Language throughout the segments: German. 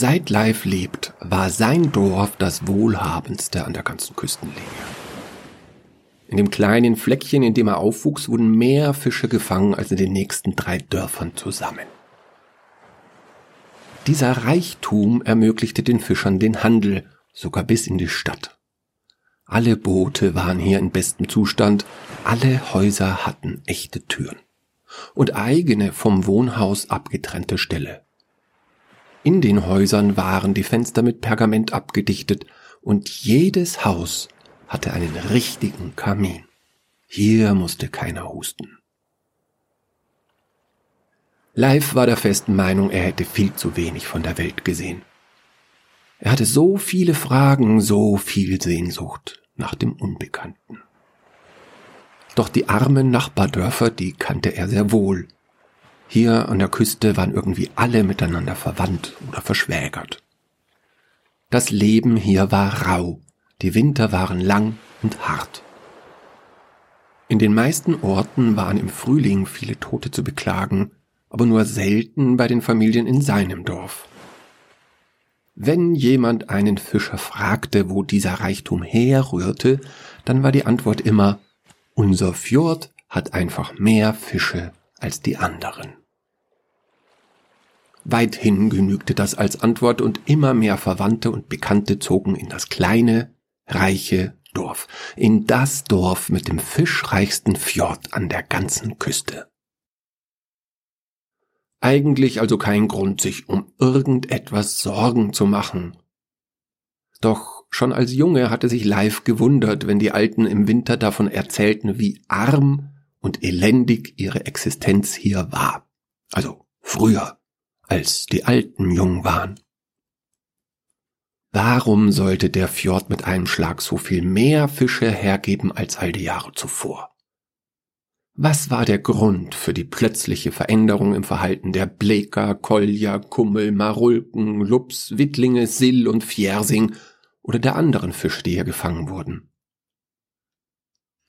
Seit Leif lebt, war sein Dorf das wohlhabendste an der ganzen Küstenlinie. In dem kleinen Fleckchen, in dem er aufwuchs, wurden mehr Fische gefangen als in den nächsten drei Dörfern zusammen. Dieser Reichtum ermöglichte den Fischern den Handel, sogar bis in die Stadt. Alle Boote waren hier in bestem Zustand, alle Häuser hatten echte Türen und eigene vom Wohnhaus abgetrennte Ställe. In den Häusern waren die Fenster mit Pergament abgedichtet und jedes Haus hatte einen richtigen Kamin. Hier musste keiner husten. Leif war der festen Meinung, er hätte viel zu wenig von der Welt gesehen. Er hatte so viele Fragen, so viel Sehnsucht nach dem Unbekannten. Doch die armen Nachbardörfer, die kannte er sehr wohl. Hier an der Küste waren irgendwie alle miteinander verwandt oder verschwägert. Das Leben hier war rau, die Winter waren lang und hart. In den meisten Orten waren im Frühling viele Tote zu beklagen, aber nur selten bei den Familien in seinem Dorf. Wenn jemand einen Fischer fragte, wo dieser Reichtum herrührte, dann war die Antwort immer, unser Fjord hat einfach mehr Fische als die anderen. Weithin genügte das als Antwort und immer mehr Verwandte und Bekannte zogen in das kleine, reiche Dorf, in das Dorf mit dem fischreichsten Fjord an der ganzen Küste. Eigentlich also kein Grund, sich um irgendetwas Sorgen zu machen. Doch schon als Junge hatte sich Leif gewundert, wenn die Alten im Winter davon erzählten, wie arm und elendig ihre Existenz hier war. Also früher, als die Alten jung waren. Warum sollte der Fjord mit einem Schlag so viel mehr Fische hergeben als all die Jahre zuvor? Was war der Grund für die plötzliche Veränderung im Verhalten der Bleker, Kolja, Kummel, Marulken, Lups, Wittlinge, Sill und Fjersing oder der anderen Fische, die hier gefangen wurden?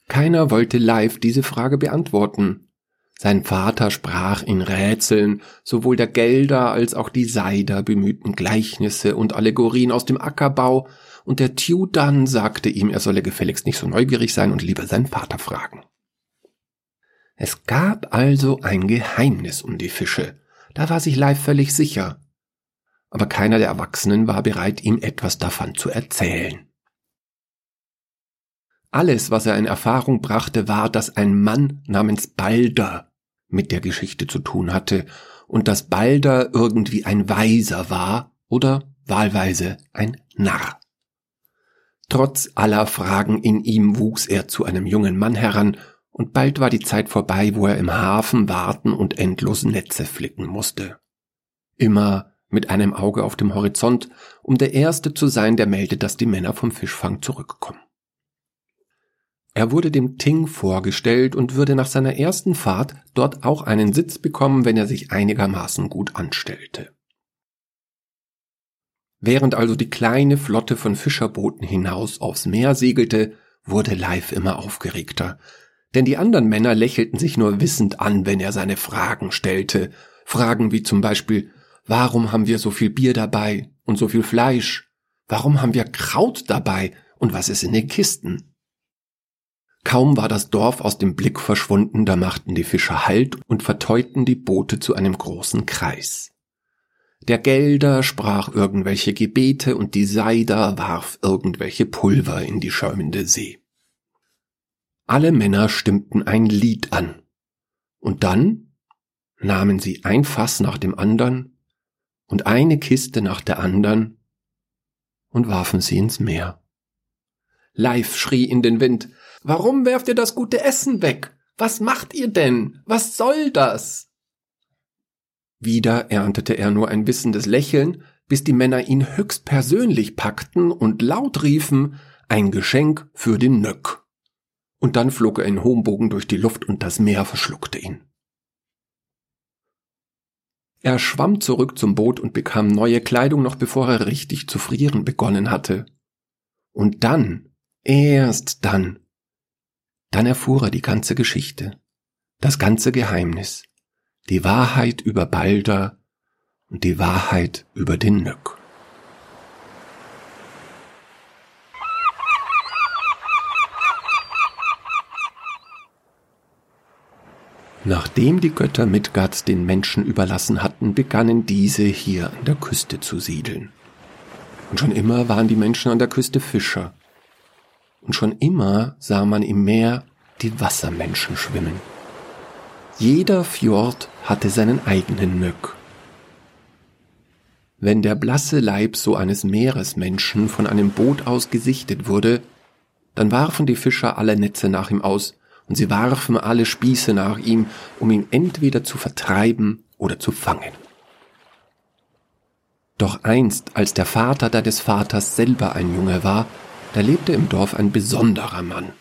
Keiner wollte live diese Frage beantworten, sein Vater sprach in Rätseln, sowohl der Gelder als auch die Seider bemühten Gleichnisse und Allegorien aus dem Ackerbau, und der Tudan sagte ihm, er solle gefälligst nicht so neugierig sein und lieber seinen Vater fragen. Es gab also ein Geheimnis um die Fische, da war sich Leif völlig sicher. Aber keiner der Erwachsenen war bereit, ihm etwas davon zu erzählen. Alles, was er in Erfahrung brachte, war, dass ein Mann namens Balder mit der Geschichte zu tun hatte und dass Balder irgendwie ein Weiser war oder wahlweise ein Narr. Trotz aller Fragen in ihm wuchs er zu einem jungen Mann heran, und bald war die Zeit vorbei, wo er im Hafen warten und endlos Netze flicken musste. Immer mit einem Auge auf dem Horizont, um der Erste zu sein, der meldet, dass die Männer vom Fischfang zurückkommen. Er wurde dem Ting vorgestellt und würde nach seiner ersten Fahrt dort auch einen Sitz bekommen, wenn er sich einigermaßen gut anstellte. Während also die kleine Flotte von Fischerbooten hinaus aufs Meer segelte, wurde Leif immer aufgeregter, denn die anderen Männer lächelten sich nur wissend an, wenn er seine Fragen stellte, Fragen wie zum Beispiel, warum haben wir so viel Bier dabei und so viel Fleisch? Warum haben wir Kraut dabei und was ist in den Kisten? Kaum war das Dorf aus dem Blick verschwunden, da machten die Fischer Halt und verteuten die Boote zu einem großen Kreis. Der Gelder sprach irgendwelche Gebete und die Seider warf irgendwelche Pulver in die schäumende See. Alle Männer stimmten ein Lied an. Und dann nahmen sie ein Fass nach dem andern und eine Kiste nach der andern und warfen sie ins Meer. Live schrie in den Wind, Warum werft ihr das gute Essen weg? Was macht ihr denn? Was soll das? Wieder erntete er nur ein wissendes Lächeln, bis die Männer ihn höchst persönlich packten und laut riefen, ein Geschenk für den Nöck. Und dann flog er in hohem Bogen durch die Luft und das Meer verschluckte ihn. Er schwamm zurück zum Boot und bekam neue Kleidung, noch bevor er richtig zu frieren begonnen hatte. Und dann, erst dann, dann erfuhr er die ganze Geschichte, das ganze Geheimnis, die Wahrheit über Balder und die Wahrheit über den Nöck. Nachdem die Götter Midgards den Menschen überlassen hatten, begannen diese hier an der Küste zu siedeln. Und schon immer waren die Menschen an der Küste Fischer. Und schon immer sah man im Meer die Wassermenschen schwimmen. Jeder Fjord hatte seinen eigenen Nöck. Wenn der blasse Leib so eines Meeresmenschen von einem Boot aus gesichtet wurde, dann warfen die Fischer alle Netze nach ihm aus und sie warfen alle Spieße nach ihm, um ihn entweder zu vertreiben oder zu fangen. Doch einst, als der Vater deines Vaters selber ein Junge war, da lebte im Dorf ein besonderer Mann.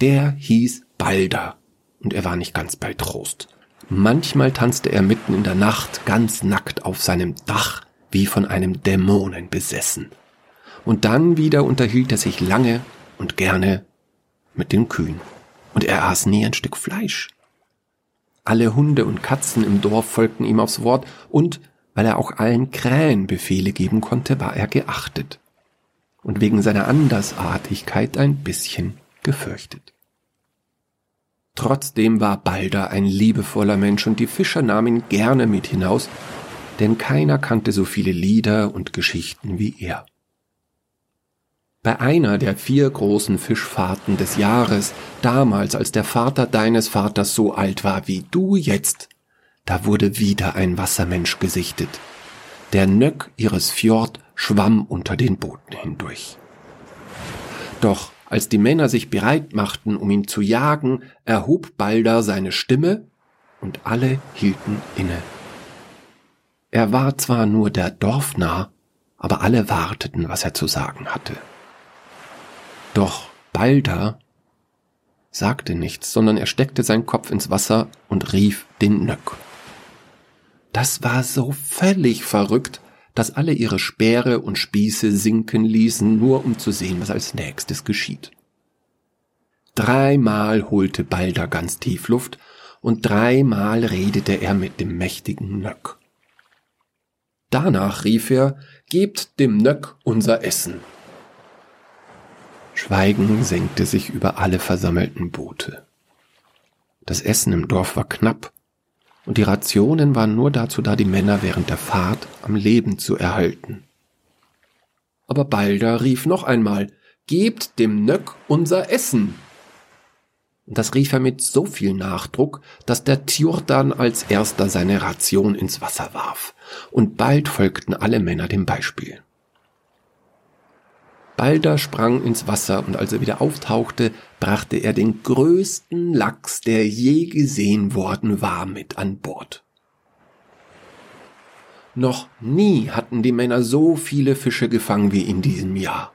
Der hieß Balder, und er war nicht ganz bei Trost. Manchmal tanzte er mitten in der Nacht ganz nackt auf seinem Dach, wie von einem Dämonen besessen. Und dann wieder unterhielt er sich lange und gerne mit den Kühen. Und er aß nie ein Stück Fleisch. Alle Hunde und Katzen im Dorf folgten ihm aufs Wort und, weil er auch allen Krähen Befehle geben konnte, war er geachtet. Und wegen seiner Andersartigkeit ein bisschen gefürchtet. Trotzdem war Balder ein liebevoller Mensch und die Fischer nahmen ihn gerne mit hinaus, denn keiner kannte so viele Lieder und Geschichten wie er. Bei einer der vier großen Fischfahrten des Jahres, damals als der Vater deines Vaters so alt war wie du jetzt, da wurde wieder ein Wassermensch gesichtet. Der Nöck ihres Fjord schwamm unter den Booten hindurch. Doch als die Männer sich bereit machten, um ihn zu jagen, erhob Balder seine Stimme und alle hielten inne. Er war zwar nur der Dorfnarr, aber alle warteten, was er zu sagen hatte. Doch Balder sagte nichts, sondern er steckte seinen Kopf ins Wasser und rief den Nöck. Das war so völlig verrückt, dass alle ihre Speere und Spieße sinken ließen, nur um zu sehen, was als nächstes geschieht. Dreimal holte Balder ganz tief Luft und dreimal redete er mit dem mächtigen Nöck. Danach rief er, Gebt dem Nöck unser Essen. Schweigen senkte sich über alle versammelten Boote. Das Essen im Dorf war knapp, und die Rationen waren nur dazu da, die Männer während der Fahrt am Leben zu erhalten. Aber Balder rief noch einmal, Gebt dem Nöck unser Essen! Und das rief er mit so viel Nachdruck, dass der Tjurdan als erster seine Ration ins Wasser warf, und bald folgten alle Männer dem Beispiel. Balder sprang ins Wasser und als er wieder auftauchte, brachte er den größten Lachs, der je gesehen worden war, mit an Bord. Noch nie hatten die Männer so viele Fische gefangen wie in diesem Jahr.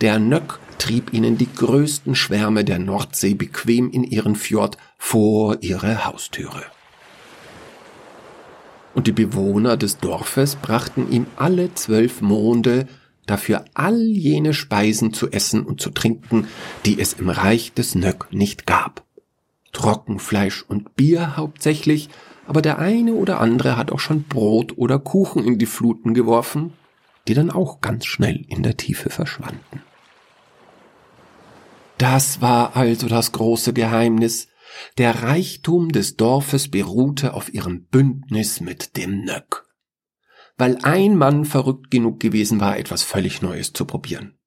Der Nöck trieb ihnen die größten Schwärme der Nordsee bequem in ihren Fjord vor ihre Haustüre. Und die Bewohner des Dorfes brachten ihm alle zwölf Monde dafür all jene Speisen zu essen und zu trinken, die es im Reich des Nöck nicht gab. Trockenfleisch und Bier hauptsächlich, aber der eine oder andere hat auch schon Brot oder Kuchen in die Fluten geworfen, die dann auch ganz schnell in der Tiefe verschwanden. Das war also das große Geheimnis. Der Reichtum des Dorfes beruhte auf ihrem Bündnis mit dem Nöck weil ein Mann verrückt genug gewesen war, etwas völlig Neues zu probieren.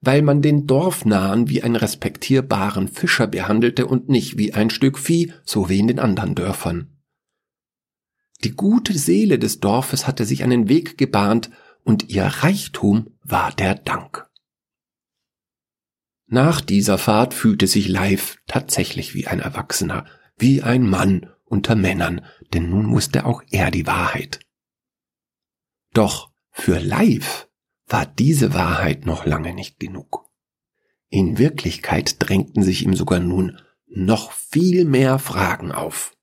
Weil man den Dorfnahen wie einen respektierbaren Fischer behandelte und nicht wie ein Stück Vieh, so wie in den anderen Dörfern. Die gute Seele des Dorfes hatte sich einen Weg gebahnt, und ihr Reichtum war der Dank. Nach dieser Fahrt fühlte sich Leif tatsächlich wie ein Erwachsener, wie ein Mann unter Männern, denn nun musste auch er die Wahrheit doch für Live war diese Wahrheit noch lange nicht genug. In Wirklichkeit drängten sich ihm sogar nun noch viel mehr Fragen auf.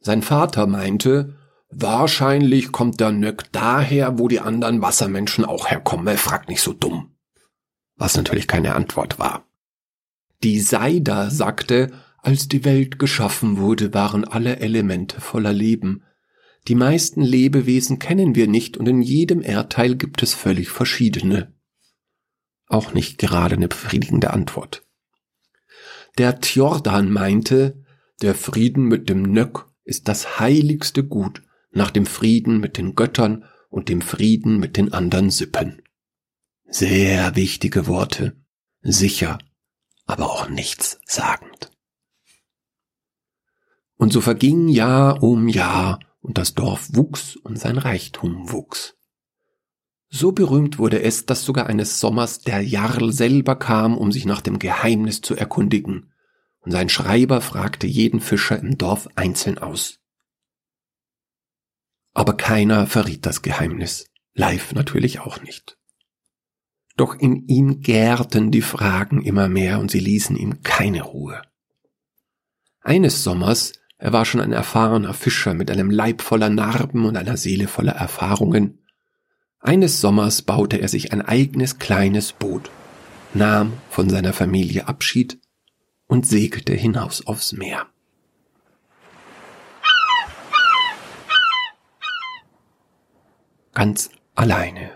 Sein Vater meinte, wahrscheinlich kommt der Nöck daher, wo die anderen Wassermenschen auch herkommen, er fragt nicht so dumm. Was natürlich keine Antwort war. Die Seida sagte, als die Welt geschaffen wurde, waren alle Elemente voller Leben, die meisten Lebewesen kennen wir nicht und in jedem Erdteil gibt es völlig verschiedene. Auch nicht gerade eine befriedigende Antwort. Der Tjordan meinte, der Frieden mit dem Nöck ist das heiligste Gut nach dem Frieden mit den Göttern und dem Frieden mit den anderen Sippen. Sehr wichtige Worte, sicher, aber auch nichts sagend. Und so verging Jahr um Jahr, und das Dorf wuchs und sein Reichtum wuchs. So berühmt wurde es, dass sogar eines Sommers der Jarl selber kam, um sich nach dem Geheimnis zu erkundigen, und sein Schreiber fragte jeden Fischer im Dorf einzeln aus. Aber keiner verriet das Geheimnis, live natürlich auch nicht. Doch in ihm gärten die Fragen immer mehr und sie ließen ihm keine Ruhe. Eines Sommers, er war schon ein erfahrener Fischer mit einem Leib voller Narben und einer Seele voller Erfahrungen, eines Sommers baute er sich ein eigenes kleines Boot, nahm von seiner Familie Abschied und segelte hinaus aufs Meer. Ganz alleine.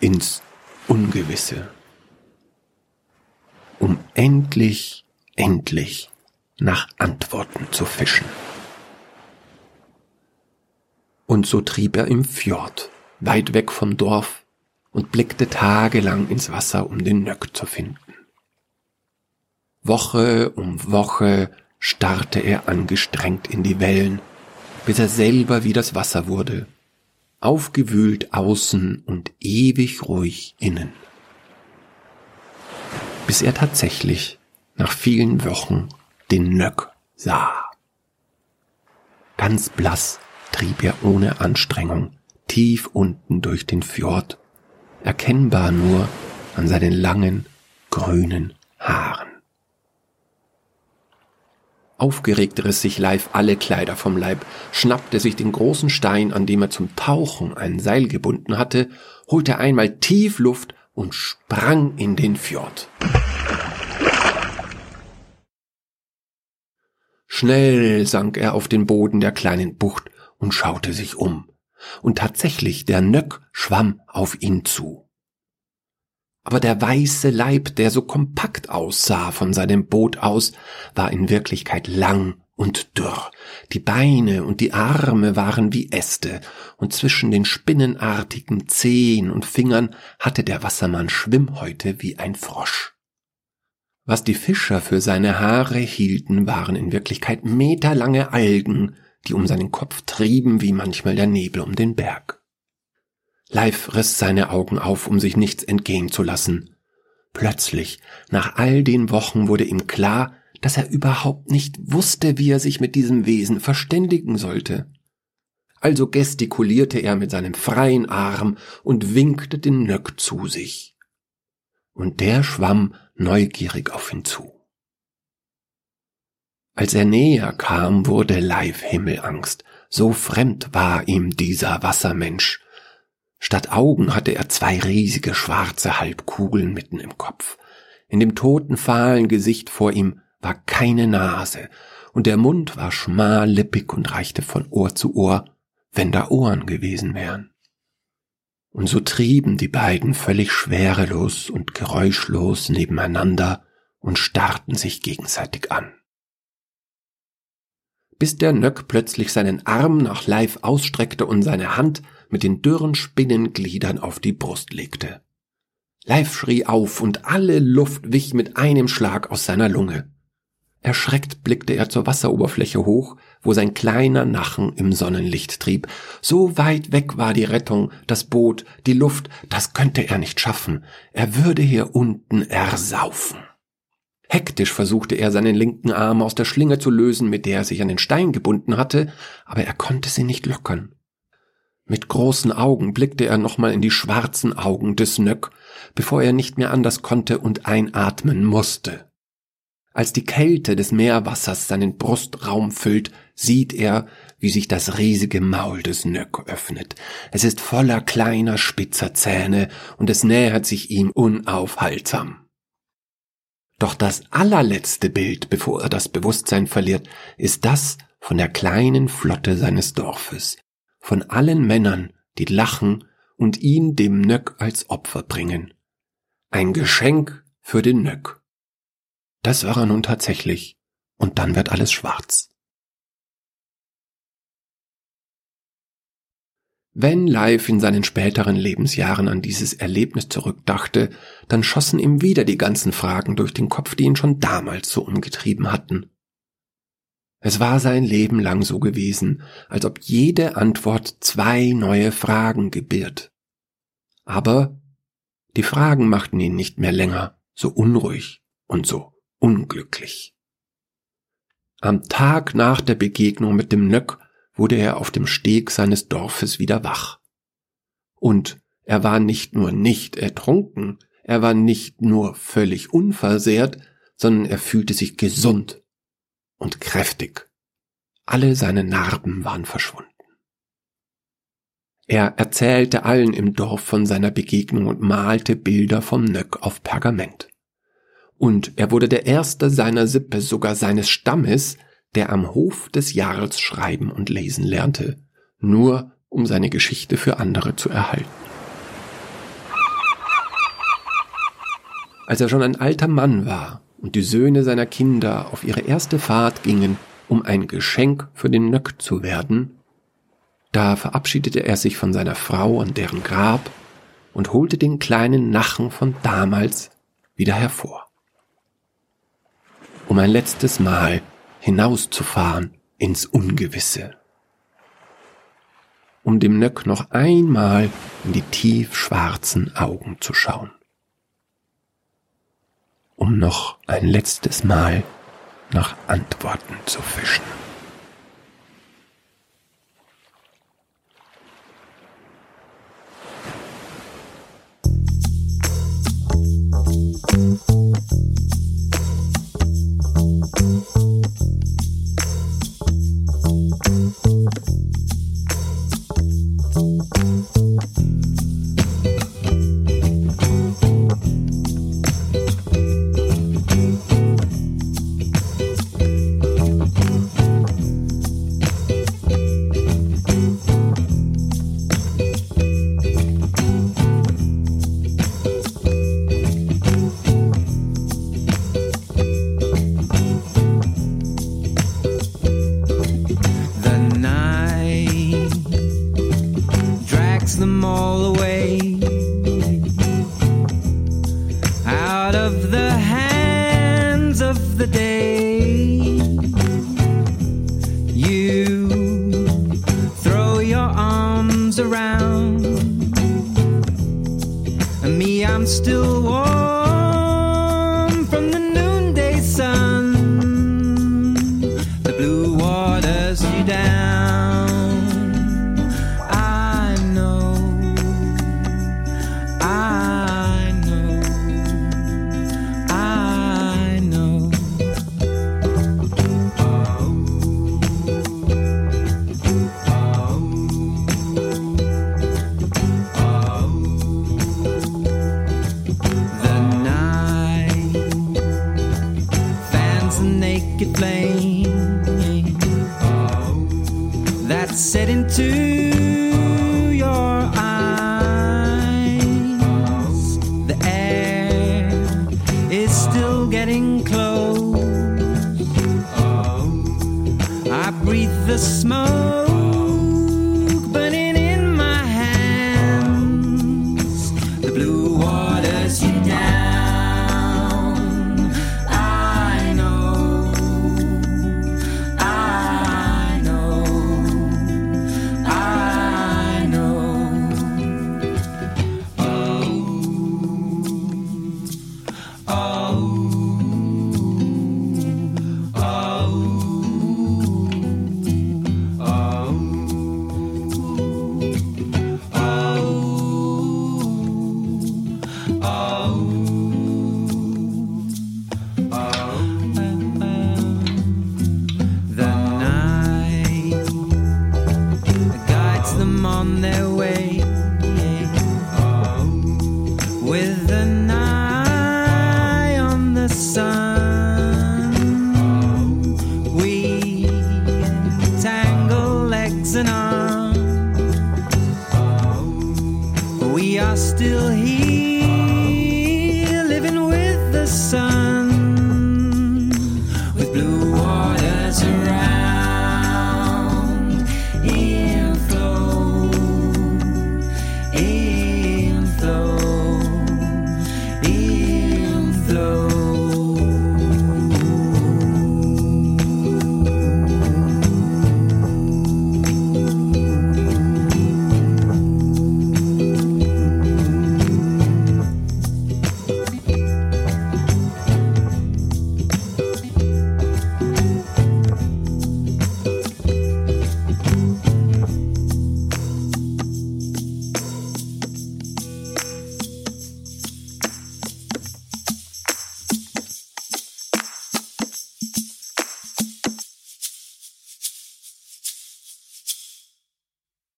Ins Ungewisse. Um endlich, endlich nach Antworten zu fischen. Und so trieb er im Fjord weit weg vom Dorf und blickte tagelang ins Wasser, um den Nöck zu finden. Woche um Woche starrte er angestrengt in die Wellen, bis er selber wie das Wasser wurde, aufgewühlt außen und ewig ruhig innen. Bis er tatsächlich nach vielen Wochen den Nöck sah. Ganz blass trieb er ohne Anstrengung tief unten durch den Fjord, erkennbar nur an seinen langen, grünen Haaren. Aufgeregt riss sich Leif alle Kleider vom Leib, schnappte sich den großen Stein, an dem er zum Tauchen ein Seil gebunden hatte, holte einmal tief Luft und sprang in den Fjord. Schnell sank er auf den Boden der kleinen Bucht und schaute sich um und tatsächlich der Nöck schwamm auf ihn zu. Aber der weiße Leib, der so kompakt aussah von seinem Boot aus, war in Wirklichkeit lang und dürr. Die Beine und die Arme waren wie Äste, und zwischen den spinnenartigen Zehen und Fingern hatte der Wassermann Schwimmhäute wie ein Frosch. Was die Fischer für seine Haare hielten, waren in Wirklichkeit meterlange Algen, die um seinen Kopf trieben wie manchmal der Nebel um den Berg. Leif riss seine Augen auf, um sich nichts entgehen zu lassen. Plötzlich, nach all den Wochen, wurde ihm klar, dass er überhaupt nicht wusste, wie er sich mit diesem Wesen verständigen sollte. Also gestikulierte er mit seinem freien Arm und winkte den Nöck zu sich. Und der schwamm neugierig auf ihn zu. Als er näher kam, wurde Leif Himmelangst. So fremd war ihm dieser Wassermensch. Statt Augen hatte er zwei riesige schwarze Halbkugeln mitten im Kopf. In dem toten, fahlen Gesicht vor ihm war keine Nase, und der Mund war schmal, lippig und reichte von Ohr zu Ohr, wenn da Ohren gewesen wären. Und so trieben die beiden völlig schwerelos und geräuschlos nebeneinander und starrten sich gegenseitig an bis der Nöck plötzlich seinen Arm nach Leif ausstreckte und seine Hand mit den dürren Spinnengliedern auf die Brust legte. Leif schrie auf und alle Luft wich mit einem Schlag aus seiner Lunge. Erschreckt blickte er zur Wasseroberfläche hoch, wo sein kleiner Nachen im Sonnenlicht trieb. So weit weg war die Rettung, das Boot, die Luft, das könnte er nicht schaffen. Er würde hier unten ersaufen. Hektisch versuchte er seinen linken Arm aus der Schlinge zu lösen, mit der er sich an den Stein gebunden hatte, aber er konnte sie nicht lockern. Mit großen Augen blickte er nochmal in die schwarzen Augen des Nöck, bevor er nicht mehr anders konnte und einatmen musste. Als die Kälte des Meerwassers seinen Brustraum füllt, sieht er, wie sich das riesige Maul des Nöck öffnet. Es ist voller kleiner spitzer Zähne und es nähert sich ihm unaufhaltsam. Doch das allerletzte Bild, bevor er das Bewusstsein verliert, ist das von der kleinen Flotte seines Dorfes, von allen Männern, die lachen und ihn dem Nöck als Opfer bringen. Ein Geschenk für den Nöck. Das war er nun tatsächlich. Und dann wird alles schwarz. Wenn Live in seinen späteren Lebensjahren an dieses Erlebnis zurückdachte, dann schossen ihm wieder die ganzen Fragen durch den Kopf, die ihn schon damals so umgetrieben hatten. Es war sein Leben lang so gewesen, als ob jede Antwort zwei neue Fragen gebiert. Aber die Fragen machten ihn nicht mehr länger so unruhig und so unglücklich. Am Tag nach der Begegnung mit dem Nöck wurde er auf dem Steg seines Dorfes wieder wach. Und er war nicht nur nicht ertrunken, er war nicht nur völlig unversehrt, sondern er fühlte sich gesund und kräftig. Alle seine Narben waren verschwunden. Er erzählte allen im Dorf von seiner Begegnung und malte Bilder vom Nöck auf Pergament. Und er wurde der erste seiner Sippe, sogar seines Stammes, der am Hof des Jarls schreiben und lesen lernte, nur um seine Geschichte für andere zu erhalten. Als er schon ein alter Mann war und die Söhne seiner Kinder auf ihre erste Fahrt gingen, um ein Geschenk für den Nöck zu werden, da verabschiedete er sich von seiner Frau an deren Grab und holte den kleinen Nachen von damals wieder hervor. Um ein letztes Mal hinauszufahren ins Ungewisse. Um dem Nöck noch einmal in die tiefschwarzen Augen zu schauen. Um noch ein letztes Mal nach Antworten zu fischen.